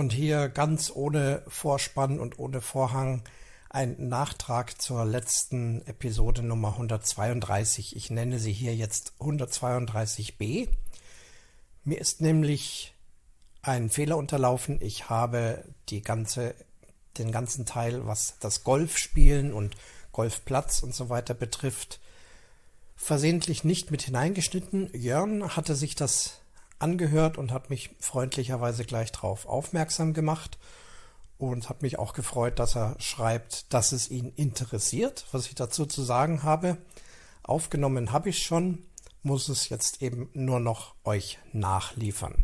Und hier ganz ohne Vorspann und ohne Vorhang ein Nachtrag zur letzten Episode Nummer 132. Ich nenne sie hier jetzt 132b. Mir ist nämlich ein Fehler unterlaufen. Ich habe die ganze, den ganzen Teil, was das Golfspielen und Golfplatz und so weiter betrifft, versehentlich nicht mit hineingeschnitten. Jörn hatte sich das angehört und hat mich freundlicherweise gleich darauf aufmerksam gemacht und hat mich auch gefreut, dass er schreibt, dass es ihn interessiert, was ich dazu zu sagen habe. Aufgenommen habe ich schon, muss es jetzt eben nur noch euch nachliefern.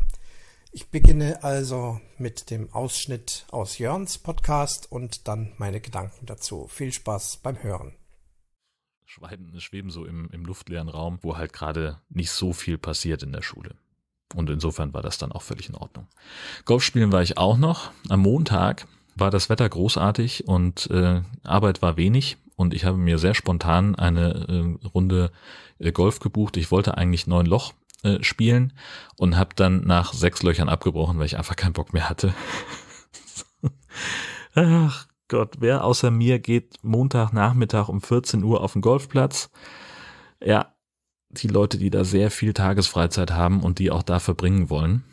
Ich beginne also mit dem Ausschnitt aus Jörns Podcast und dann meine Gedanken dazu. Viel Spaß beim Hören. Schweiben, schweben so im, im luftleeren Raum, wo halt gerade nicht so viel passiert in der Schule. Und insofern war das dann auch völlig in Ordnung. Golf spielen war ich auch noch. Am Montag war das Wetter großartig und äh, Arbeit war wenig und ich habe mir sehr spontan eine äh, Runde äh, Golf gebucht. Ich wollte eigentlich neun Loch äh, spielen und habe dann nach sechs Löchern abgebrochen, weil ich einfach keinen Bock mehr hatte. Ach Gott, wer außer mir geht Montagnachmittag um 14 Uhr auf den Golfplatz? Ja, die Leute, die da sehr viel Tagesfreizeit haben und die auch da verbringen wollen.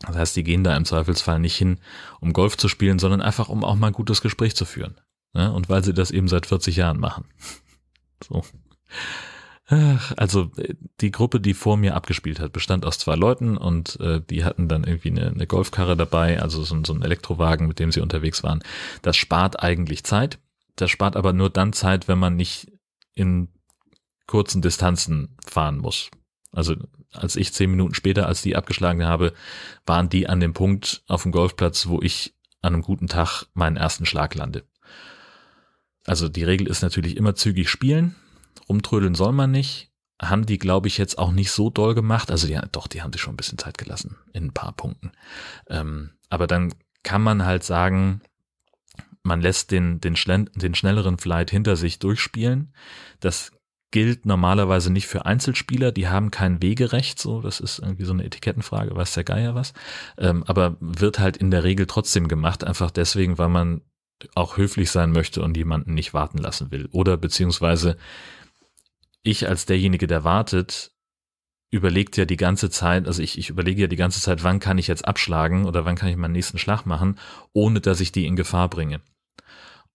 Das heißt, die gehen da im Zweifelsfall nicht hin, um Golf zu spielen, sondern einfach, um auch mal ein gutes Gespräch zu führen. Ja, und weil sie das eben seit 40 Jahren machen. So. Also die Gruppe, die vor mir abgespielt hat, bestand aus zwei Leuten und äh, die hatten dann irgendwie eine, eine Golfkarre dabei, also so, so ein Elektrowagen, mit dem sie unterwegs waren. Das spart eigentlich Zeit. Das spart aber nur dann Zeit, wenn man nicht in kurzen Distanzen fahren muss. Also als ich zehn Minuten später, als die abgeschlagen habe, waren die an dem Punkt auf dem Golfplatz, wo ich an einem guten Tag meinen ersten Schlag lande. Also die Regel ist natürlich immer zügig spielen. Rumtrödeln soll man nicht. Haben die, glaube ich, jetzt auch nicht so doll gemacht. Also die, doch, die haben sich schon ein bisschen Zeit gelassen in ein paar Punkten. Ähm, aber dann kann man halt sagen, man lässt den, den, den schnelleren Flight hinter sich durchspielen. Das gilt normalerweise nicht für Einzelspieler, die haben kein Wegerecht, so, das ist irgendwie so eine Etikettenfrage, weiß der Geier was, ähm, aber wird halt in der Regel trotzdem gemacht, einfach deswegen, weil man auch höflich sein möchte und jemanden nicht warten lassen will. Oder beziehungsweise ich als derjenige, der wartet, überlegt ja die ganze Zeit, also ich, ich überlege ja die ganze Zeit, wann kann ich jetzt abschlagen oder wann kann ich meinen nächsten Schlag machen, ohne dass ich die in Gefahr bringe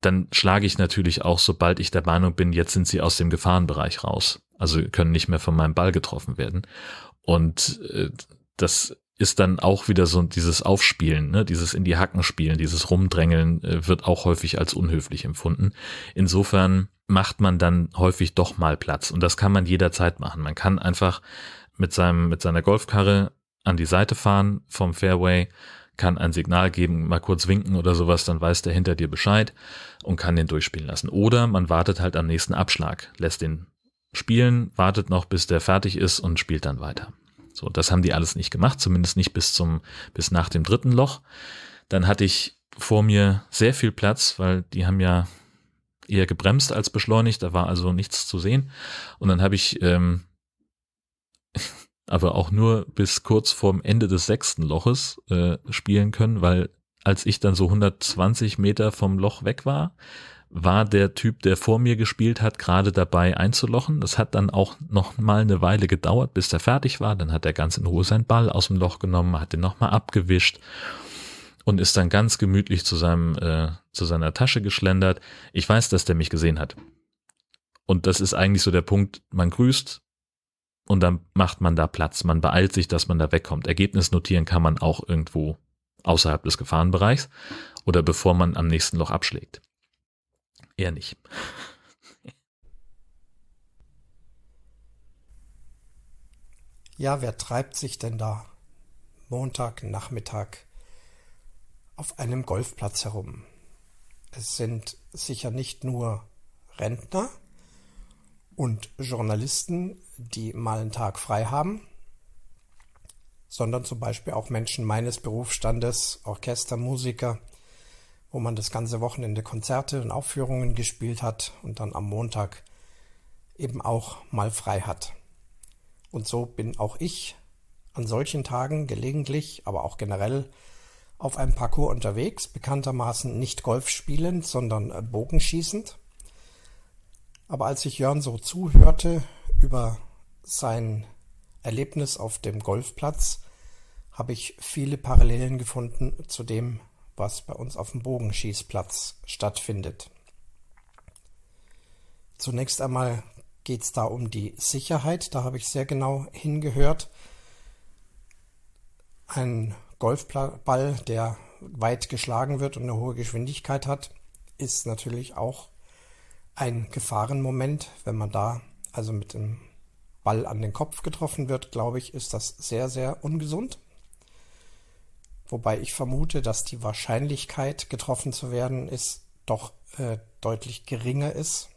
dann schlage ich natürlich auch, sobald ich der Meinung bin, jetzt sind sie aus dem Gefahrenbereich raus. Also können nicht mehr von meinem Ball getroffen werden. Und äh, das ist dann auch wieder so dieses Aufspielen, ne? dieses in die Hacken spielen, dieses Rumdrängeln äh, wird auch häufig als unhöflich empfunden. Insofern macht man dann häufig doch mal Platz und das kann man jederzeit machen. Man kann einfach mit seinem mit seiner Golfkarre an die Seite fahren vom Fairway kann ein Signal geben, mal kurz winken oder sowas, dann weiß der hinter dir Bescheid und kann den durchspielen lassen. Oder man wartet halt am nächsten Abschlag, lässt den spielen, wartet noch, bis der fertig ist und spielt dann weiter. So, das haben die alles nicht gemacht, zumindest nicht bis zum, bis nach dem dritten Loch. Dann hatte ich vor mir sehr viel Platz, weil die haben ja eher gebremst als beschleunigt, da war also nichts zu sehen. Und dann habe ich ähm, aber auch nur bis kurz vorm Ende des sechsten Loches äh, spielen können, weil als ich dann so 120 Meter vom Loch weg war, war der Typ, der vor mir gespielt hat, gerade dabei einzulochen. Das hat dann auch noch mal eine Weile gedauert, bis der fertig war. Dann hat er ganz in Ruhe seinen Ball aus dem Loch genommen, hat den nochmal abgewischt und ist dann ganz gemütlich zu seinem äh, zu seiner Tasche geschlendert. Ich weiß, dass der mich gesehen hat. Und das ist eigentlich so der Punkt, man grüßt, und dann macht man da Platz. Man beeilt sich, dass man da wegkommt. Ergebnis notieren kann man auch irgendwo außerhalb des Gefahrenbereichs oder bevor man am nächsten Loch abschlägt. Eher nicht. Ja, wer treibt sich denn da Montagnachmittag auf einem Golfplatz herum? Es sind sicher nicht nur Rentner, und Journalisten, die mal einen Tag frei haben, sondern zum Beispiel auch Menschen meines Berufsstandes, Orchestermusiker, wo man das ganze Wochenende Konzerte und Aufführungen gespielt hat und dann am Montag eben auch mal frei hat. Und so bin auch ich an solchen Tagen gelegentlich, aber auch generell auf einem Parcours unterwegs, bekanntermaßen nicht Golf spielend, sondern Bogenschießend. Aber als ich Jörn so zuhörte über sein Erlebnis auf dem Golfplatz, habe ich viele Parallelen gefunden zu dem, was bei uns auf dem Bogenschießplatz stattfindet. Zunächst einmal geht es da um die Sicherheit, da habe ich sehr genau hingehört. Ein Golfball, der weit geschlagen wird und eine hohe Geschwindigkeit hat, ist natürlich auch ein Gefahrenmoment. Wenn man da also mit dem Ball an den Kopf getroffen wird, glaube ich, ist das sehr, sehr ungesund. Wobei ich vermute, dass die Wahrscheinlichkeit, getroffen zu werden, ist doch äh, deutlich geringer ist,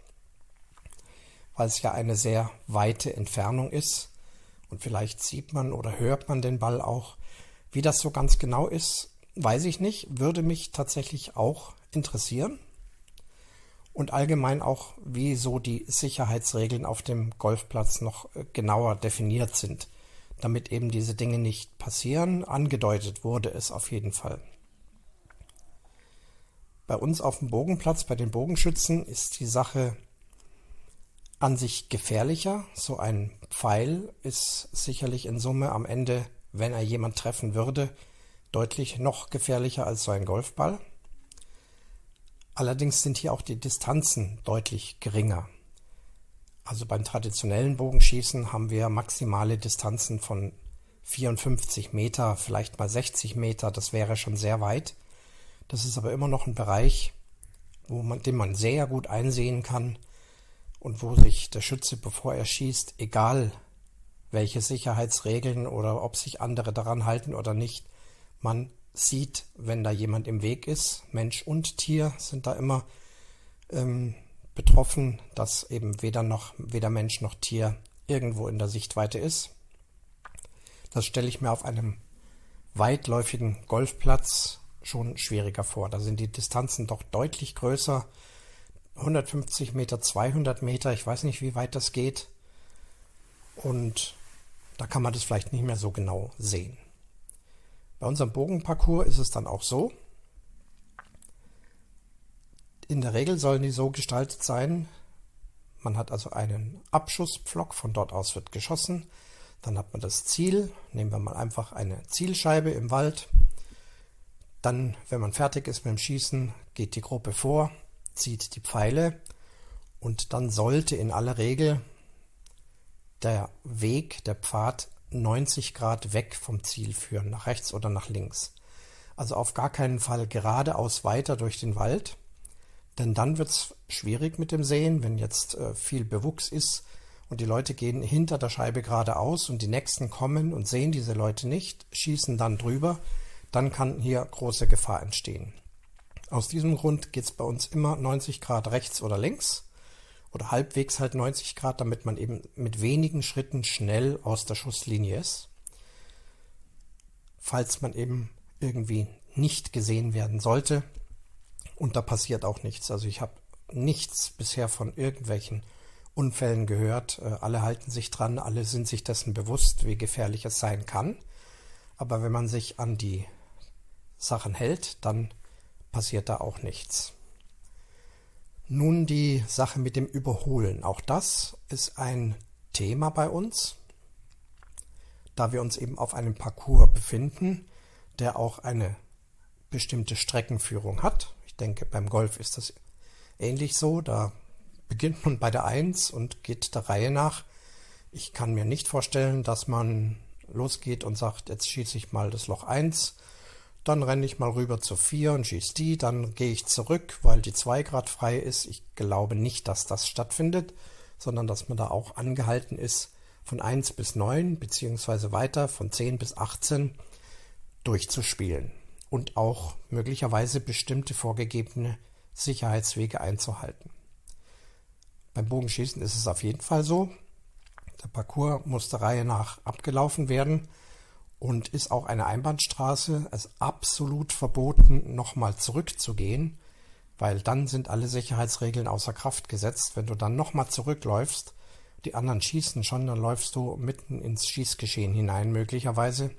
weil es ja eine sehr weite Entfernung ist. Und vielleicht sieht man oder hört man den Ball auch wie das so ganz genau ist, weiß ich nicht, würde mich tatsächlich auch interessieren. Und allgemein auch, wie so die Sicherheitsregeln auf dem Golfplatz noch äh, genauer definiert sind, damit eben diese Dinge nicht passieren. Angedeutet wurde es auf jeden Fall. Bei uns auf dem Bogenplatz, bei den Bogenschützen, ist die Sache an sich gefährlicher. So ein Pfeil ist sicherlich in Summe am Ende wenn er jemand treffen würde, deutlich noch gefährlicher als so ein Golfball. Allerdings sind hier auch die Distanzen deutlich geringer. Also beim traditionellen Bogenschießen haben wir maximale Distanzen von 54 Meter, vielleicht mal 60 Meter, das wäre schon sehr weit. Das ist aber immer noch ein Bereich, wo man, den man sehr gut einsehen kann und wo sich der Schütze, bevor er schießt, egal welche Sicherheitsregeln oder ob sich andere daran halten oder nicht. Man sieht, wenn da jemand im Weg ist, Mensch und Tier sind da immer ähm, betroffen, dass eben weder noch weder Mensch noch Tier irgendwo in der Sichtweite ist. Das stelle ich mir auf einem weitläufigen Golfplatz schon schwieriger vor. Da sind die Distanzen doch deutlich größer. 150 Meter, 200 Meter, ich weiß nicht, wie weit das geht. Und da kann man das vielleicht nicht mehr so genau sehen. Bei unserem Bogenparcours ist es dann auch so. In der Regel sollen die so gestaltet sein, man hat also einen Abschusspflock, von dort aus wird geschossen. Dann hat man das Ziel, nehmen wir mal einfach eine Zielscheibe im Wald. Dann, wenn man fertig ist mit dem Schießen, geht die Gruppe vor, zieht die Pfeile und dann sollte in aller Regel der Weg, der Pfad 90 Grad weg vom Ziel führen, nach rechts oder nach links. Also auf gar keinen Fall geradeaus weiter durch den Wald, denn dann wird es schwierig mit dem Sehen, wenn jetzt äh, viel Bewuchs ist und die Leute gehen hinter der Scheibe geradeaus und die nächsten kommen und sehen diese Leute nicht, schießen dann drüber, dann kann hier große Gefahr entstehen. Aus diesem Grund geht es bei uns immer 90 Grad rechts oder links oder halbwegs halt 90 Grad, damit man eben mit wenigen Schritten schnell aus der Schusslinie ist. Falls man eben irgendwie nicht gesehen werden sollte. Und da passiert auch nichts. Also ich habe nichts bisher von irgendwelchen Unfällen gehört. Äh, alle halten sich dran, alle sind sich dessen bewusst, wie gefährlich es sein kann. Aber wenn man sich an die Sachen hält, dann passiert da auch nichts. Nun die Sache mit dem Überholen. Auch das ist ein Thema bei uns, da wir uns eben auf einem Parcours befinden, der auch eine bestimmte Streckenführung hat. Ich denke, beim Golf ist das ähnlich so. Da beginnt man bei der 1 und geht der Reihe nach. Ich kann mir nicht vorstellen, dass man losgeht und sagt, jetzt schieße ich mal das Loch 1 dann renne ich mal rüber zur 4 und schieße die. Dann gehe ich zurück, weil die 2 Grad frei ist. Ich glaube nicht, dass das stattfindet, sondern dass man da auch angehalten ist, von 1 bis 9 beziehungsweise weiter von 10 bis 18 durchzuspielen und auch möglicherweise bestimmte vorgegebene Sicherheitswege einzuhalten. Beim Bogenschießen ist es auf jeden Fall so. Der Parcours muss der Reihe nach abgelaufen werden und ist auch eine Einbahnstraße. Es ist absolut verboten, nochmal zurückzugehen, weil dann sind alle Sicherheitsregeln außer Kraft gesetzt. Wenn du dann nochmal zurückläufst, die anderen schießen schon, dann läufst du mitten ins Schießgeschehen hinein, möglicherweise,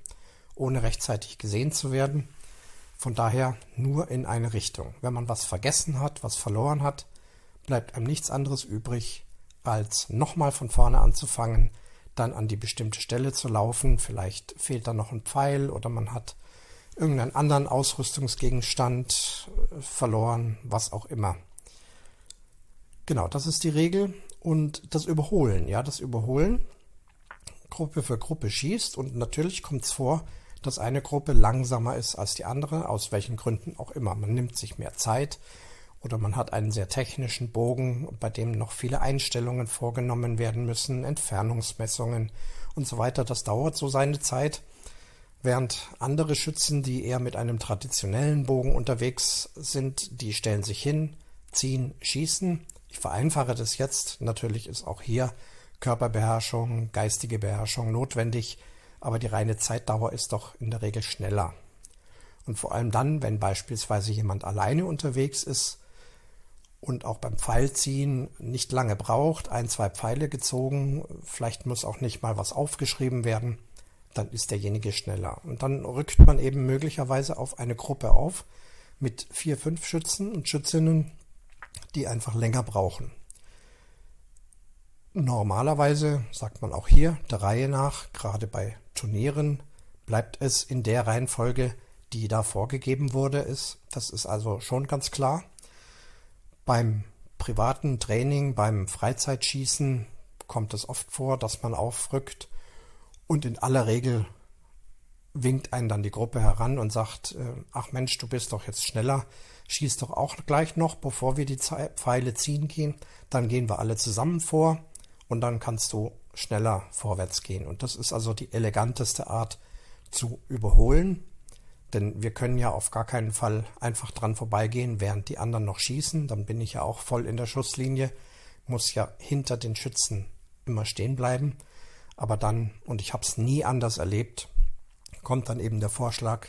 ohne rechtzeitig gesehen zu werden. Von daher nur in eine Richtung. Wenn man was vergessen hat, was verloren hat, bleibt einem nichts anderes übrig, als nochmal von vorne anzufangen, dann an die bestimmte Stelle zu laufen. Vielleicht fehlt da noch ein Pfeil oder man hat irgendeinen anderen Ausrüstungsgegenstand äh, verloren, was auch immer. Genau, das ist die Regel. Und das Überholen, ja, das Überholen, Gruppe für Gruppe schießt und natürlich kommt es vor, dass eine Gruppe langsamer ist als die andere, aus welchen Gründen auch immer. Man nimmt sich mehr Zeit oder man hat einen sehr technischen Bogen, bei dem noch viele Einstellungen vorgenommen werden müssen, Entfernungsmessungen und so weiter. Das dauert so seine Zeit. Während andere Schützen, die eher mit einem traditionellen Bogen unterwegs sind, die stellen sich hin, ziehen, schießen. Ich vereinfache das jetzt. Natürlich ist auch hier Körperbeherrschung, geistige Beherrschung notwendig, aber die reine Zeitdauer ist doch in der Regel schneller. Und vor allem dann, wenn beispielsweise jemand alleine unterwegs ist, und auch beim Pfeilziehen nicht lange braucht, ein, zwei Pfeile gezogen, vielleicht muss auch nicht mal was aufgeschrieben werden, dann ist derjenige schneller. Und dann rückt man eben möglicherweise auf eine Gruppe auf mit vier, fünf Schützen und Schützinnen, die einfach länger brauchen. Normalerweise, sagt man auch hier, der Reihe nach, gerade bei Turnieren, bleibt es in der Reihenfolge, die da vorgegeben wurde, ist. Das ist also schon ganz klar. Beim privaten Training, beim Freizeitschießen kommt es oft vor, dass man aufrückt und in aller Regel winkt einen dann die Gruppe heran und sagt, äh, ach Mensch, du bist doch jetzt schneller, schieß doch auch gleich noch, bevor wir die Pfeile ziehen gehen, dann gehen wir alle zusammen vor und dann kannst du schneller vorwärts gehen. Und das ist also die eleganteste Art zu überholen. Denn wir können ja auf gar keinen Fall einfach dran vorbeigehen, während die anderen noch schießen. Dann bin ich ja auch voll in der Schusslinie, muss ja hinter den Schützen immer stehen bleiben. Aber dann, und ich habe es nie anders erlebt, kommt dann eben der Vorschlag,